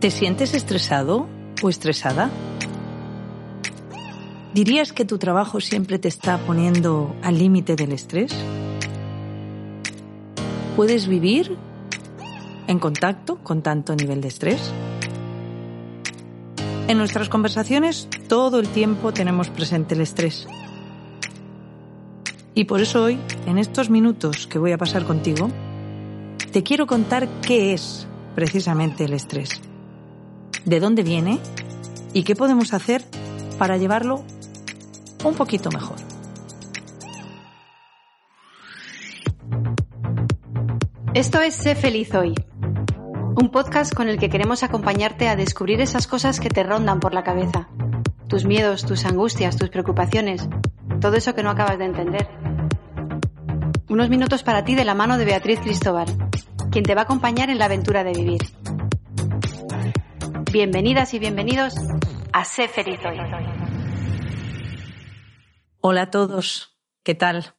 ¿Te sientes estresado o estresada? ¿Dirías que tu trabajo siempre te está poniendo al límite del estrés? ¿Puedes vivir en contacto con tanto nivel de estrés? En nuestras conversaciones todo el tiempo tenemos presente el estrés. Y por eso hoy, en estos minutos que voy a pasar contigo, te quiero contar qué es precisamente el estrés de dónde viene y qué podemos hacer para llevarlo un poquito mejor. Esto es Sé feliz hoy, un podcast con el que queremos acompañarte a descubrir esas cosas que te rondan por la cabeza, tus miedos, tus angustias, tus preocupaciones, todo eso que no acabas de entender. Unos minutos para ti de la mano de Beatriz Cristóbal, quien te va a acompañar en la aventura de vivir. Bienvenidas y bienvenidos a Sé Feliz Hoy. Hola a todos, ¿qué tal?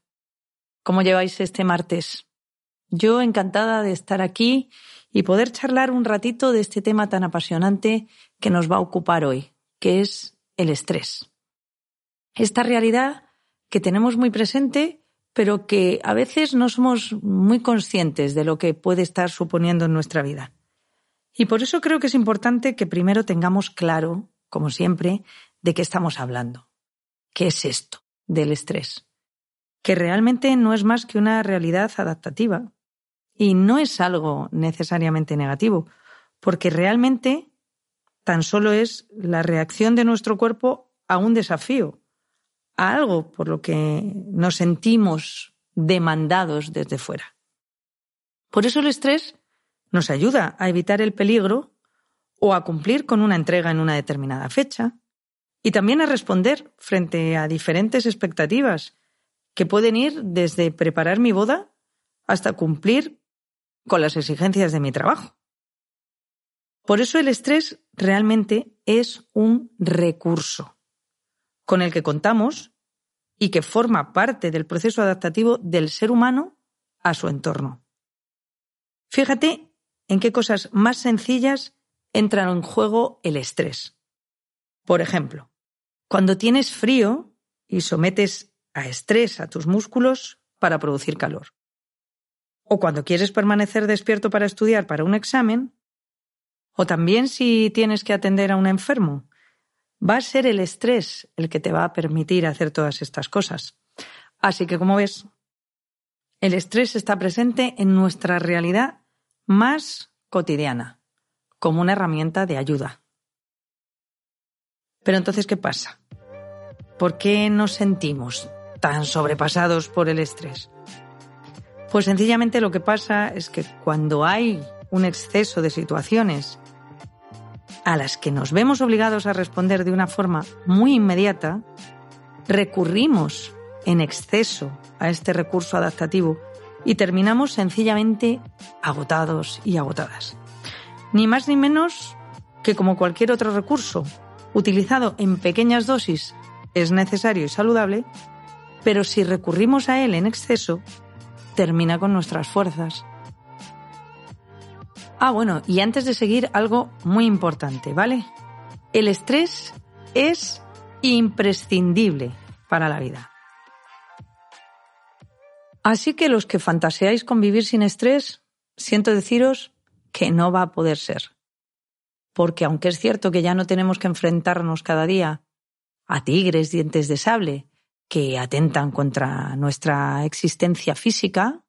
¿Cómo lleváis este martes? Yo encantada de estar aquí y poder charlar un ratito de este tema tan apasionante que nos va a ocupar hoy, que es el estrés. Esta realidad que tenemos muy presente, pero que a veces no somos muy conscientes de lo que puede estar suponiendo en nuestra vida. Y por eso creo que es importante que primero tengamos claro, como siempre, de qué estamos hablando. ¿Qué es esto del estrés? Que realmente no es más que una realidad adaptativa. Y no es algo necesariamente negativo, porque realmente tan solo es la reacción de nuestro cuerpo a un desafío, a algo por lo que nos sentimos demandados desde fuera. Por eso el estrés nos ayuda a evitar el peligro o a cumplir con una entrega en una determinada fecha y también a responder frente a diferentes expectativas que pueden ir desde preparar mi boda hasta cumplir con las exigencias de mi trabajo. Por eso el estrés realmente es un recurso con el que contamos y que forma parte del proceso adaptativo del ser humano a su entorno. Fíjate en qué cosas más sencillas entra en juego el estrés. Por ejemplo, cuando tienes frío y sometes a estrés a tus músculos para producir calor. O cuando quieres permanecer despierto para estudiar para un examen. O también si tienes que atender a un enfermo. Va a ser el estrés el que te va a permitir hacer todas estas cosas. Así que, como ves, el estrés está presente en nuestra realidad más cotidiana, como una herramienta de ayuda. Pero entonces, ¿qué pasa? ¿Por qué nos sentimos tan sobrepasados por el estrés? Pues sencillamente lo que pasa es que cuando hay un exceso de situaciones a las que nos vemos obligados a responder de una forma muy inmediata, recurrimos en exceso a este recurso adaptativo y terminamos sencillamente agotados y agotadas. Ni más ni menos que como cualquier otro recurso, utilizado en pequeñas dosis, es necesario y saludable, pero si recurrimos a él en exceso, termina con nuestras fuerzas. Ah, bueno, y antes de seguir, algo muy importante, ¿vale? El estrés es imprescindible para la vida. Así que los que fantaseáis con vivir sin estrés, siento deciros que no va a poder ser. Porque aunque es cierto que ya no tenemos que enfrentarnos cada día a tigres dientes de sable que atentan contra nuestra existencia física,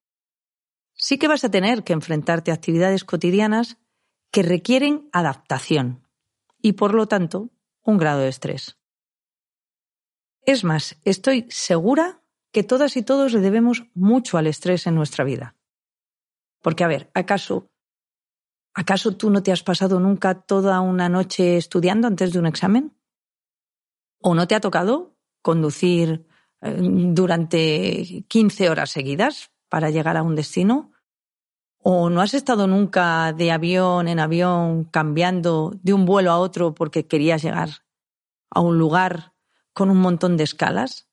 sí que vas a tener que enfrentarte a actividades cotidianas que requieren adaptación y, por lo tanto, un grado de estrés. Es más, estoy segura que todas y todos le debemos mucho al estrés en nuestra vida. Porque, a ver, ¿acaso, ¿acaso tú no te has pasado nunca toda una noche estudiando antes de un examen? ¿O no te ha tocado conducir eh, durante 15 horas seguidas para llegar a un destino? ¿O no has estado nunca de avión en avión cambiando de un vuelo a otro porque querías llegar a un lugar con un montón de escalas?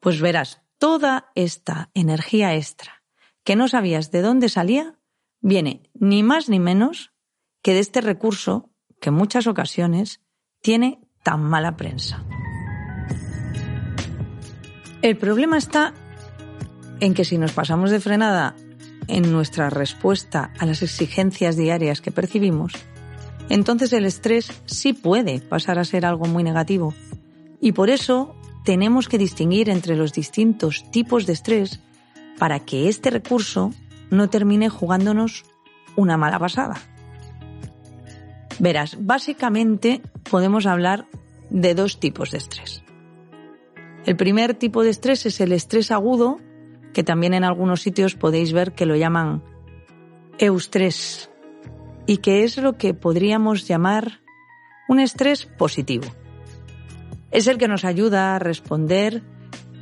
Pues verás, toda esta energía extra que no sabías de dónde salía, viene ni más ni menos que de este recurso que en muchas ocasiones tiene tan mala prensa. El problema está en que si nos pasamos de frenada en nuestra respuesta a las exigencias diarias que percibimos, entonces el estrés sí puede pasar a ser algo muy negativo. Y por eso tenemos que distinguir entre los distintos tipos de estrés para que este recurso no termine jugándonos una mala pasada. Verás, básicamente podemos hablar de dos tipos de estrés. El primer tipo de estrés es el estrés agudo, que también en algunos sitios podéis ver que lo llaman eustrés, y que es lo que podríamos llamar un estrés positivo. Es el que nos ayuda a responder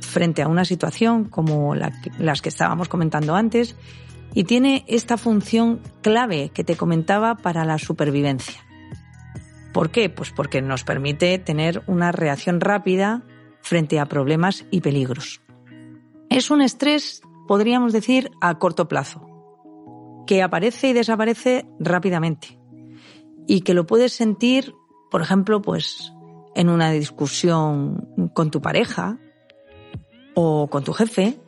frente a una situación como las que estábamos comentando antes y tiene esta función clave que te comentaba para la supervivencia. ¿Por qué? Pues porque nos permite tener una reacción rápida frente a problemas y peligros. Es un estrés, podríamos decir, a corto plazo, que aparece y desaparece rápidamente y que lo puedes sentir, por ejemplo, pues en una discusión con tu pareja o con tu jefe,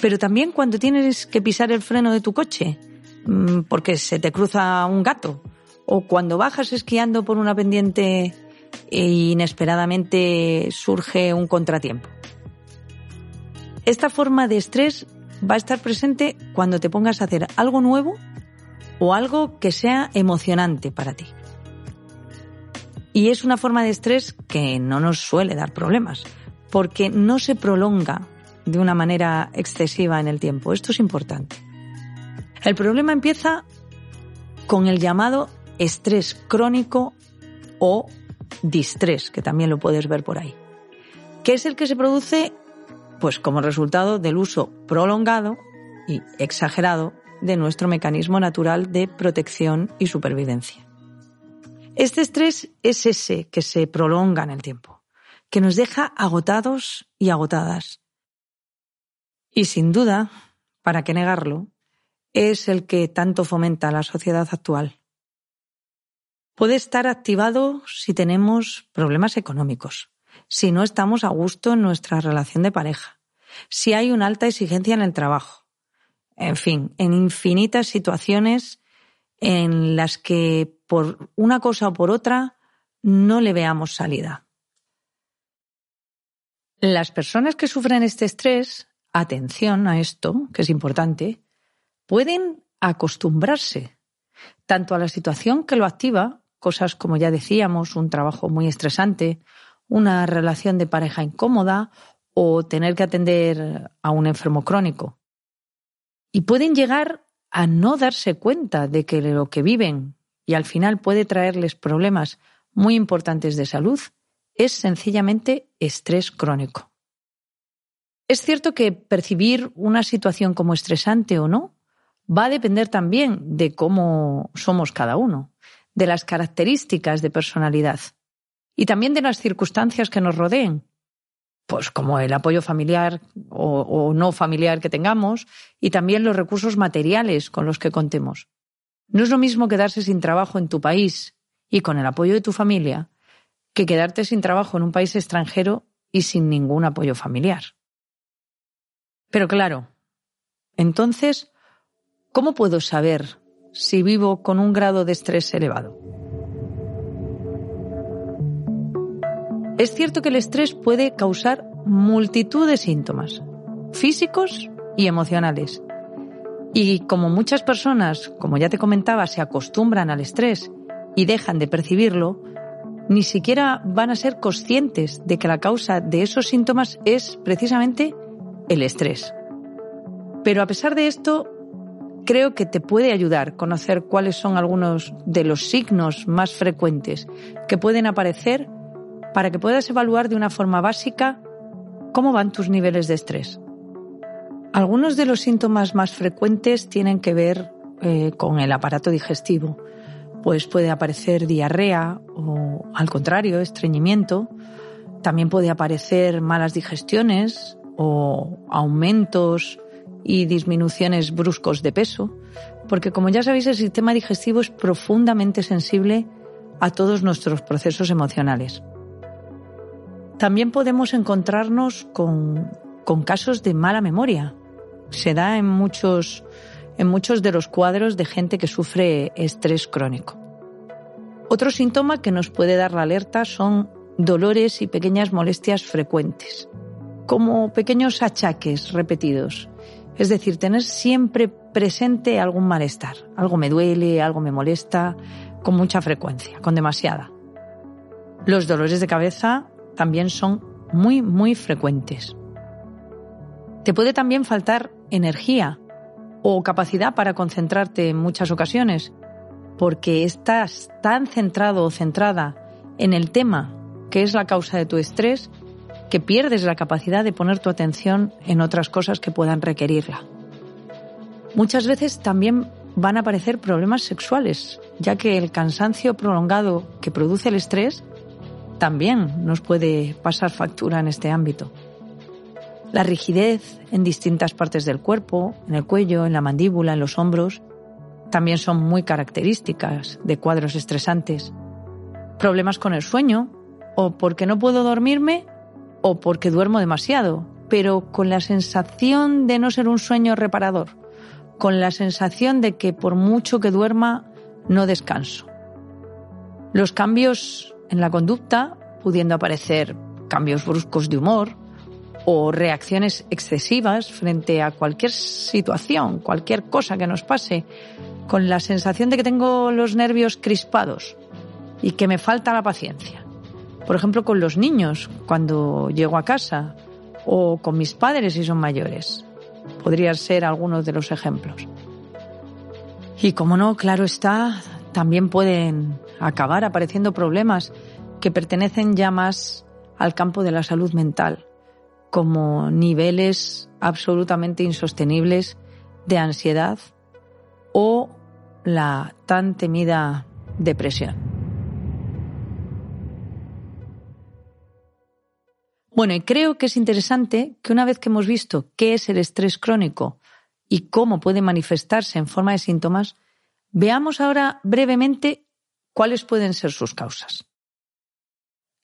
pero también cuando tienes que pisar el freno de tu coche mm, porque se te cruza un gato o cuando bajas esquiando por una pendiente e inesperadamente surge un contratiempo. Esta forma de estrés va a estar presente cuando te pongas a hacer algo nuevo o algo que sea emocionante para ti. Y es una forma de estrés que no nos suele dar problemas, porque no se prolonga de una manera excesiva en el tiempo. Esto es importante. El problema empieza con el llamado estrés crónico o distrés, que también lo puedes ver por ahí, que es el que se produce pues como resultado del uso prolongado y exagerado de nuestro mecanismo natural de protección y supervivencia. Este estrés es ese que se prolonga en el tiempo, que nos deja agotados y agotadas. Y sin duda, para qué negarlo, es el que tanto fomenta la sociedad actual. Puede estar activado si tenemos problemas económicos, si no estamos a gusto en nuestra relación de pareja, si hay una alta exigencia en el trabajo, en fin, en infinitas situaciones en las que por una cosa o por otra no le veamos salida. Las personas que sufren este estrés, atención a esto, que es importante, pueden acostumbrarse tanto a la situación que lo activa cosas como ya decíamos, un trabajo muy estresante, una relación de pareja incómoda o tener que atender a un enfermo crónico. Y pueden llegar a no darse cuenta de que lo que viven y al final puede traerles problemas muy importantes de salud es sencillamente estrés crónico. Es cierto que percibir una situación como estresante o no va a depender también de cómo somos cada uno de las características de personalidad y también de las circunstancias que nos rodeen, pues como el apoyo familiar o, no familiar que tengamos y también los recursos materiales con los que contemos. No es lo mismo quedarse sin trabajo en tu país y con el apoyo de tu familia que quedarte sin trabajo en un país extranjero y sin ningún apoyo familiar. Pero claro, entonces, ¿cómo puedo saber si vivo con un grado de estrés elevado. Es cierto que el estrés puede causar multitud de síntomas, físicos y emocionales. Y como muchas personas, como ya te comentaba, se acostumbran al estrés y dejan de percibirlo, ni siquiera van a ser conscientes de que la causa de esos síntomas es precisamente el estrés. Pero a pesar de esto, creo que te puede ayudar conocer cuáles son algunos de los signos más frecuentes que pueden aparecer para que puedas evaluar de una forma básica cómo van tus niveles de estrés. Algunos de los síntomas más frecuentes tienen que ver eh, con el aparato digestivo, pues puede aparecer diarrea o, al contrario, estreñimiento. También puede aparecer malas digestiones o aumentos y disminuciones bruscos de peso, porque como ya sabéis el sistema digestivo es profundamente sensible a todos nuestros procesos emocionales. También podemos encontrarnos con, casos de mala memoria. Se da en muchos, en muchos de los cuadros de gente que sufre estrés crónico. Otro síntoma que nos puede dar la alerta son dolores y pequeñas molestias frecuentes, como pequeños achaques repetidos. Es decir, tener siempre presente algún malestar. Algo me duele, algo me molesta, con mucha frecuencia, con demasiada. Los dolores de cabeza también son muy, muy frecuentes. Te puede también faltar energía o capacidad para concentrarte en muchas ocasiones, porque estás tan centrado o centrada en el tema que es la causa de tu estrés que pierdes la capacidad de poner tu atención en otras cosas que puedan requerirla. Muchas veces también van a aparecer problemas sexuales, ya que el cansancio prolongado que produce el estrés también nos puede pasar factura en este ámbito. La rigidez en distintas partes del cuerpo, en el cuello, en la mandíbula, en los hombros, también son muy características de cuadros estresantes. Problemas con el sueño, o porque no puedo dormirme, o porque duermo demasiado, pero con la sensación de no ser un sueño reparador, con la sensación de que por mucho que duerma, no descanso. Los cambios en la conducta, pudiendo aparecer cambios bruscos de humor o reacciones excesivas frente a cualquier situación, cualquier cosa que nos pase, con la sensación de que tengo los nervios crispados y que me falta la paciencia. Por ejemplo, con los niños, cuando llego a casa, o con mis padres si son mayores. Podrían ser algunos de los ejemplos. Y como no, claro está, también pueden acabar apareciendo problemas que pertenecen ya más al campo de la salud mental, como niveles absolutamente insostenibles de ansiedad o la tan temida depresión. Bueno, y creo que es interesante que una vez que hemos visto qué es el estrés crónico y cómo puede manifestarse en forma de síntomas, veamos ahora brevemente cuáles pueden ser sus causas.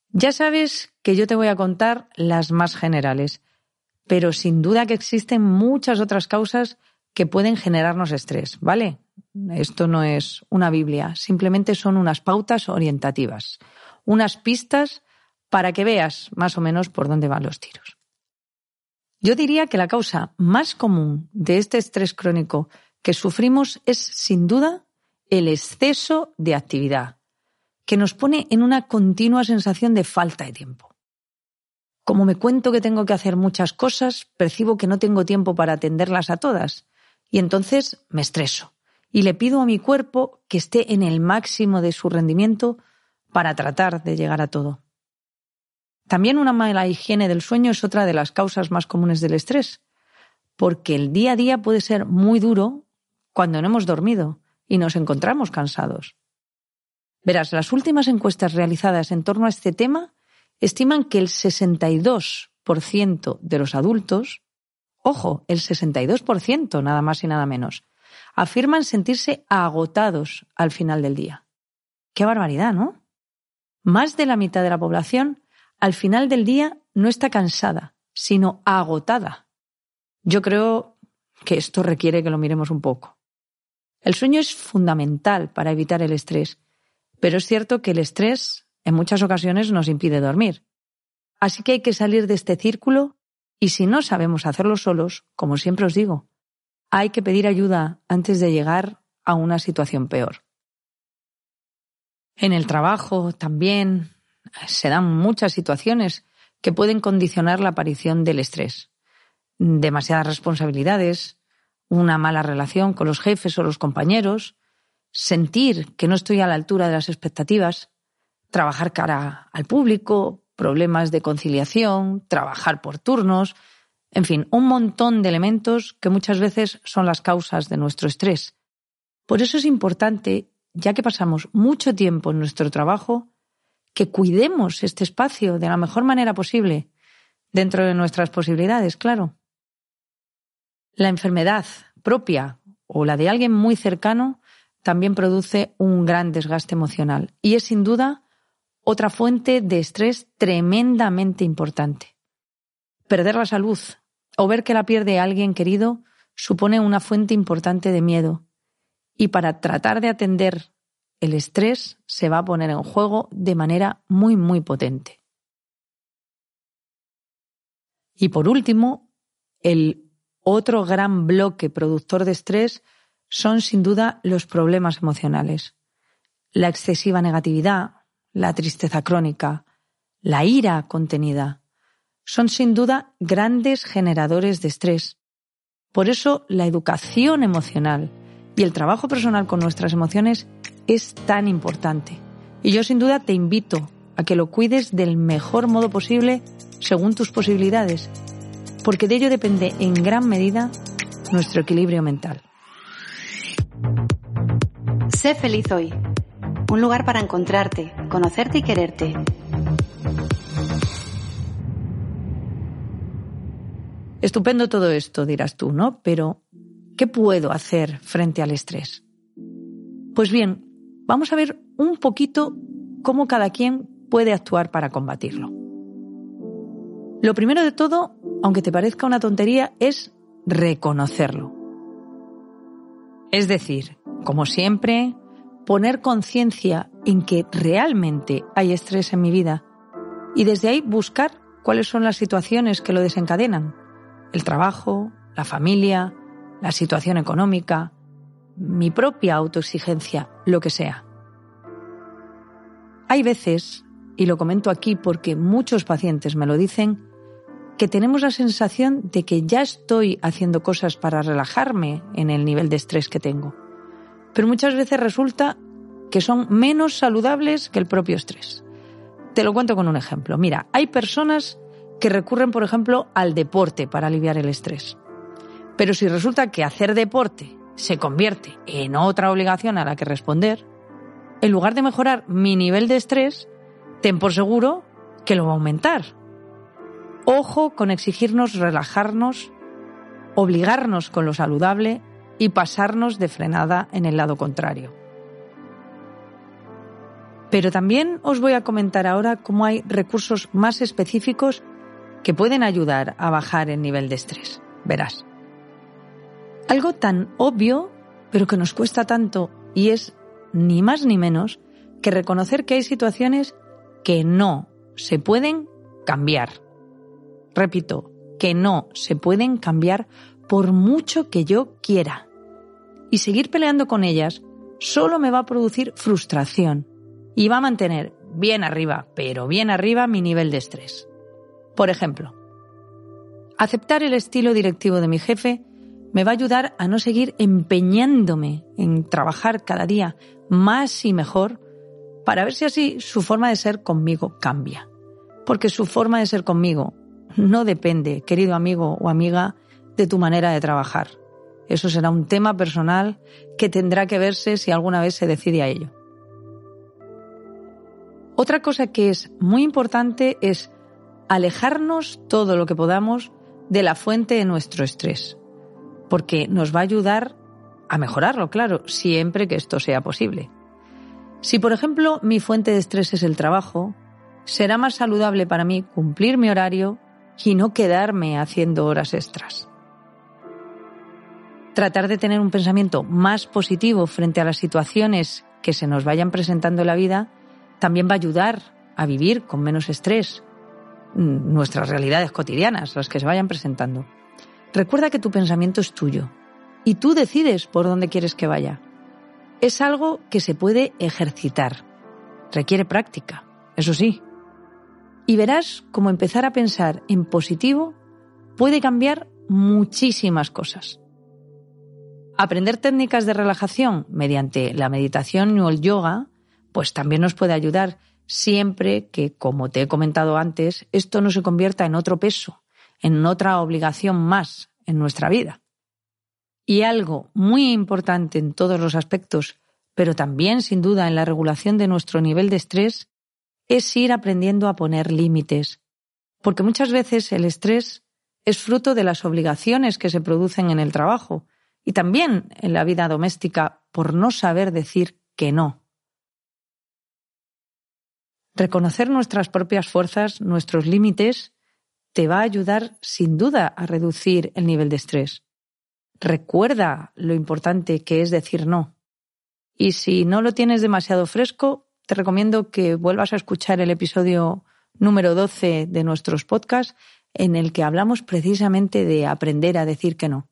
Ya sabes que yo te voy a contar las más generales, pero sin duda que existen muchas otras causas que pueden generarnos estrés, ¿vale? Esto no es una Biblia, simplemente son unas pautas orientativas, unas pistas para que veas más o menos por dónde van los tiros. Yo diría que la causa más común de este estrés crónico que sufrimos es, sin duda, el exceso de actividad, que nos pone en una continua sensación de falta de tiempo. Como me cuento que tengo que hacer muchas cosas, percibo que no tengo tiempo para atenderlas a todas, y entonces me estreso y le pido a mi cuerpo que esté en el máximo de su rendimiento para tratar de llegar a todo. También una mala higiene del sueño es otra de las causas más comunes del estrés, porque el día a día puede ser muy duro cuando no hemos dormido y nos encontramos cansados. Verás, las últimas encuestas realizadas en torno a este tema estiman que el 62% de los adultos, ojo, el 62% nada más y nada menos, afirman sentirse agotados al final del día. Qué barbaridad, ¿no? Más de la mitad de la población al final del día no está cansada, sino agotada. Yo creo que esto requiere que lo miremos un poco. El sueño es fundamental para evitar el estrés, pero es cierto que el estrés en muchas ocasiones nos impide dormir. Así que hay que salir de este círculo y si no sabemos hacerlo solos, como siempre os digo, hay que pedir ayuda antes de llegar a una situación peor. En el trabajo también se dan muchas situaciones que pueden condicionar la aparición del estrés. Demasiadas responsabilidades, una mala relación con los jefes o los compañeros, sentir que no estoy a la altura de las expectativas, trabajar cara al público, problemas de conciliación, trabajar por turnos, en fin, un montón de elementos que muchas veces son las causas de nuestro estrés. Por eso es importante, ya que pasamos mucho tiempo en nuestro trabajo, que cuidemos este espacio de la mejor manera posible, dentro de nuestras posibilidades, claro. La enfermedad propia o la de alguien muy cercano también produce un gran desgaste emocional y es sin duda otra fuente de estrés tremendamente importante. Perder la salud o ver que la pierde alguien querido supone una fuente importante de miedo y para tratar de atender el estrés se va a poner en juego de manera muy, muy potente. Y por último, el otro gran bloque productor de estrés son sin duda los problemas emocionales. La excesiva negatividad, la tristeza crónica, la ira contenida, son sin duda grandes generadores de estrés. Por eso la educación emocional y el trabajo personal con nuestras emociones es tan importante. Y yo sin duda te invito a que lo cuides del mejor modo posible según tus posibilidades, porque de ello depende en gran medida nuestro equilibrio mental. Sé feliz hoy un lugar para encontrarte, conocerte y quererte. Estupendo todo esto, dirás tú, ¿no? Pero, ¿qué puedo hacer frente al estrés? Pues bien, vamos a ver un poquito cómo cada quien puede actuar para combatirlo. Lo primero de todo, aunque te parezca una tontería, es reconocerlo. Es decir, como siempre, poner conciencia en que realmente hay estrés en mi vida y desde ahí buscar cuáles son las situaciones que lo desencadenan. El trabajo, la familia, la situación económica, mi propia autoexigencia, lo que sea. Hay veces, y lo comento aquí porque muchos pacientes me lo dicen, que tenemos la sensación de que ya estoy haciendo cosas para relajarme en el nivel de estrés que tengo pero muchas veces resulta que son menos saludables que el propio estrés. Te lo cuento con un ejemplo. Mira, hay personas que recurren, por ejemplo, al deporte para aliviar el estrés. Pero si resulta que hacer deporte se convierte en otra obligación a la que responder, en lugar de mejorar mi nivel de estrés, ten por seguro que lo va a aumentar. Ojo con exigirnos relajarnos, obligarnos con lo saludable y pasarnos de frenada en el lado contrario. Pero también os voy a comentar ahora cómo hay recursos más específicos que pueden ayudar a bajar el nivel de estrés. Verás. Algo tan obvio, pero que nos cuesta tanto, y es ni más ni menos que reconocer que hay situaciones que no se pueden cambiar. Repito, que no se pueden cambiar por mucho que yo quiera. Y seguir peleando con ellas solo me va a producir frustración y va a mantener bien arriba, pero bien arriba mi nivel de estrés. Por ejemplo, aceptar el estilo directivo de mi jefe me va a ayudar a no seguir empeñándome en trabajar cada día más y mejor para ver si así su forma de ser conmigo cambia. Porque su forma de ser conmigo no depende, querido amigo o amiga, de tu manera de trabajar. Eso será un tema personal que tendrá que verse si alguna vez se decide a ello. Otra cosa que es muy importante es alejarnos todo lo que podamos de la fuente de nuestro estrés, porque nos va a ayudar a mejorarlo, claro, siempre que esto sea posible. Si, por ejemplo, mi fuente de estrés es el trabajo, será más saludable para mí cumplir mi horario y no quedarme haciendo horas extras. Tratar de tener un pensamiento más positivo frente a las situaciones que se nos vayan presentando en la vida también va a ayudar a vivir con menos estrés mm, nuestras realidades cotidianas, las que se vayan presentando. Recuerda que tu pensamiento es tuyo y tú decides por dónde quieres que vaya. Es algo que se puede ejercitar. Requiere práctica, eso sí. Y verás cómo empezar a pensar en positivo puede cambiar muchísimas cosas. Aprender técnicas de relajación mediante la meditación o el yoga, pues también nos puede ayudar siempre que, como te he comentado antes, esto no se convierta en otro peso, en otra obligación más en nuestra vida. Y algo muy importante en todos los aspectos, pero también sin duda en la regulación de nuestro nivel de estrés, es ir aprendiendo a poner límites, porque muchas veces el estrés es fruto de las obligaciones que se producen en el trabajo y también en la vida doméstica por no saber decir que no. Reconocer nuestras propias fuerzas, nuestros límites, te va a ayudar sin duda a reducir el nivel de estrés. Recuerda lo importante que es decir no. Y si no lo tienes demasiado fresco, te recomiendo que vuelvas a escuchar el episodio número 12 de nuestros podcasts en el que hablamos precisamente de aprender a decir que no.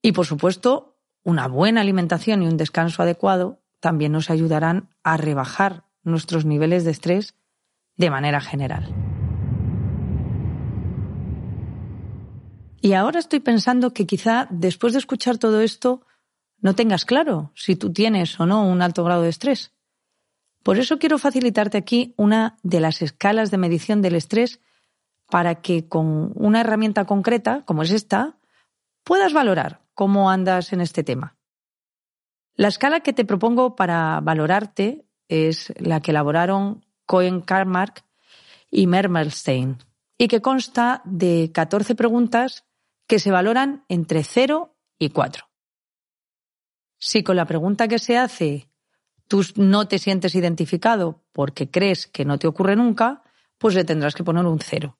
Y por supuesto, una buena alimentación y un descanso adecuado también nos ayudarán a rebajar nuestros niveles de estrés de manera general. Y ahora estoy pensando que quizá después de escuchar todo esto no tengas claro si tú tienes o no un alto grado de estrés. Por eso quiero facilitarte aquí una de las escalas de medición del estrés para que con una herramienta concreta, como es esta, puedas valorar cómo andas en este tema. La escala que te propongo para valorarte es la que elaboraron Cohen Karmark y Mermelstein y que consta de 14 preguntas que se valoran entre 0 y 4. Si con la pregunta que se hace tú no te sientes identificado porque crees que no te ocurre nunca, pues le tendrás que poner un cero.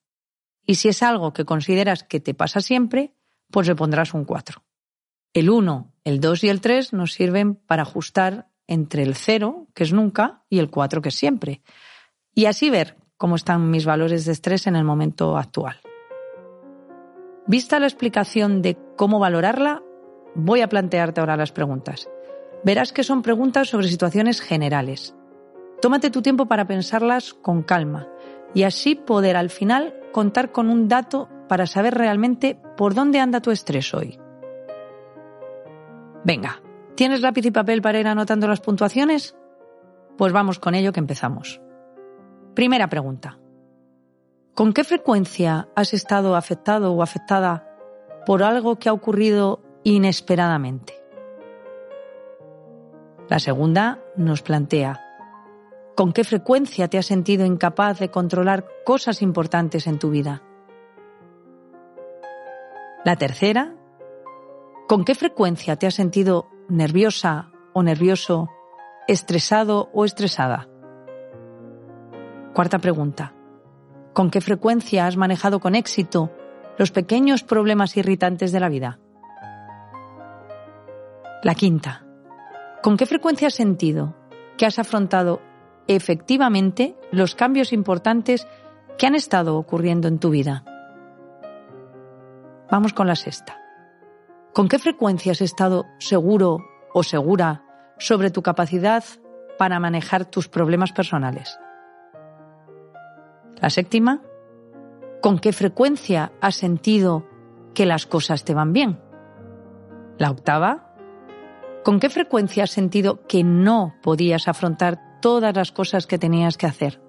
Y si es algo que consideras que te pasa siempre, pues le pondrás un 4. El 1, el 2 y el 3 nos sirven para ajustar entre el 0, que es nunca, y el 4, que es siempre. Y así ver cómo están mis valores de estrés en el momento actual. Vista la explicación de cómo valorarla, voy a plantearte ahora las preguntas verás que son preguntas sobre situaciones generales. Tómate tu tiempo para pensarlas con calma y así poder al final contar con un dato para saber realmente por dónde anda tu estrés hoy. Venga, ¿tienes lápiz y papel para ir anotando las puntuaciones? Pues vamos con ello que empezamos. Primera pregunta. ¿Con qué frecuencia has estado afectado o afectada por algo que ha ocurrido inesperadamente? La segunda nos plantea, ¿con qué frecuencia te has sentido incapaz de controlar cosas importantes en tu vida? La tercera, ¿con qué frecuencia te has sentido nerviosa o nervioso, estresado o estresada? Cuarta pregunta, ¿con qué frecuencia has manejado con éxito los pequeños problemas irritantes de la vida? La quinta, ¿Con qué frecuencia has sentido que has afrontado efectivamente los cambios importantes que han estado ocurriendo en tu vida? Vamos con la sexta. ¿Con qué frecuencia has estado seguro o segura sobre tu capacidad para manejar tus problemas personales? La séptima. ¿Con qué frecuencia has sentido que las cosas te van bien? La octava. ¿Con qué frecuencia has sentido que no podías afrontar todas las cosas que tenías que hacer?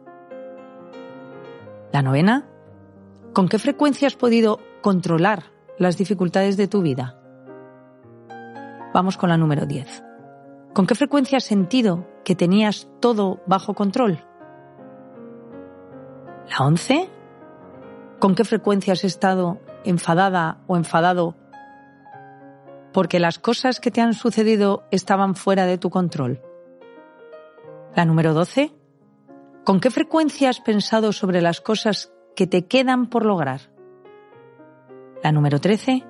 La novena, ¿con qué frecuencia has podido controlar las dificultades de tu vida? Vamos con la número 10. ¿Con qué frecuencia has sentido que tenías todo bajo control? La 11. ¿Con qué frecuencia has estado enfadada o enfadado porque las cosas que te han sucedido estaban fuera de tu control. La número 12. ¿Con qué frecuencia has pensado sobre las cosas que te quedan por lograr? La número 13.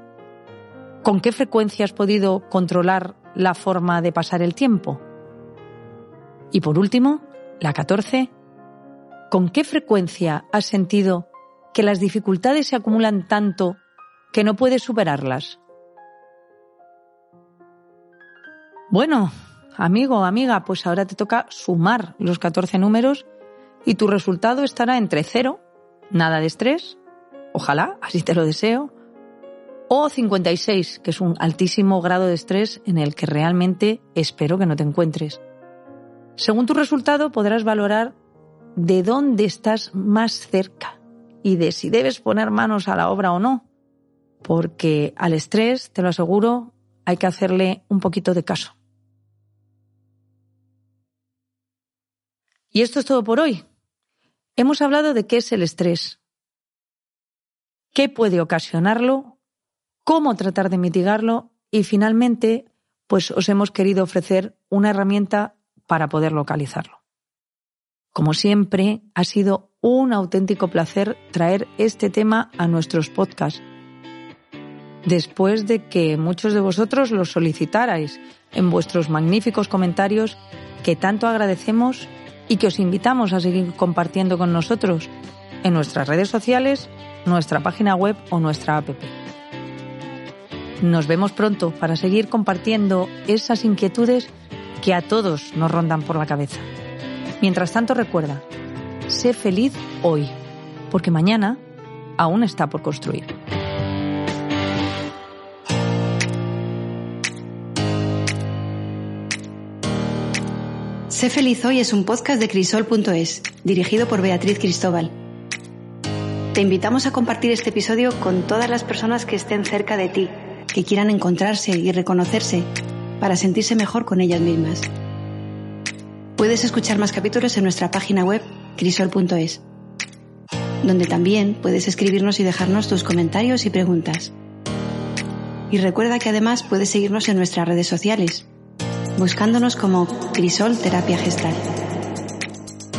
¿Con qué frecuencia has podido controlar la forma de pasar el tiempo? Y por último, la 14. ¿Con qué frecuencia has sentido que las dificultades se acumulan tanto que no puedes superarlas? Bueno, amigo amiga, pues ahora te toca sumar los 14 números y tu resultado estará entre 0, nada de estrés, ojalá, así te lo deseo, o 56, que es un altísimo grado de estrés en el que realmente espero que no te encuentres. Según tu resultado podrás valorar de dónde estás más cerca y de si debes poner manos a la obra o no, porque al estrés, te lo aseguro, hay que hacerle un poquito de caso. Y esto es todo por hoy. Hemos hablado de qué es el estrés, qué puede ocasionarlo, cómo tratar de mitigarlo y finalmente, pues os hemos querido ofrecer una herramienta para poder localizarlo. Como siempre, ha sido un auténtico placer traer este tema a nuestros podcasts. Después de que muchos de vosotros lo solicitarais en vuestros magníficos comentarios que tanto agradecemos y que os invitamos a seguir compartiendo con nosotros en nuestras redes sociales, nuestra página web o nuestra app. Nos vemos pronto para seguir compartiendo esas inquietudes que a todos nos rondan por la cabeza. Mientras tanto recuerda, sé feliz hoy, porque mañana aún está por construir. Sé feliz hoy es un podcast de crisol.es, dirigido por Beatriz Cristóbal. Te invitamos a compartir este episodio con todas las personas que estén cerca de ti, que quieran encontrarse y reconocerse para sentirse mejor con ellas mismas. Puedes escuchar más capítulos en nuestra página web crisol.es, donde también puedes escribirnos y dejarnos tus comentarios y preguntas. Y recuerda que además puedes seguirnos en nuestras redes sociales, buscándonos como Crisol Terapia Gestal.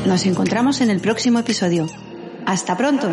Nos encontramos en el próximo episodio. ¡Hasta pronto!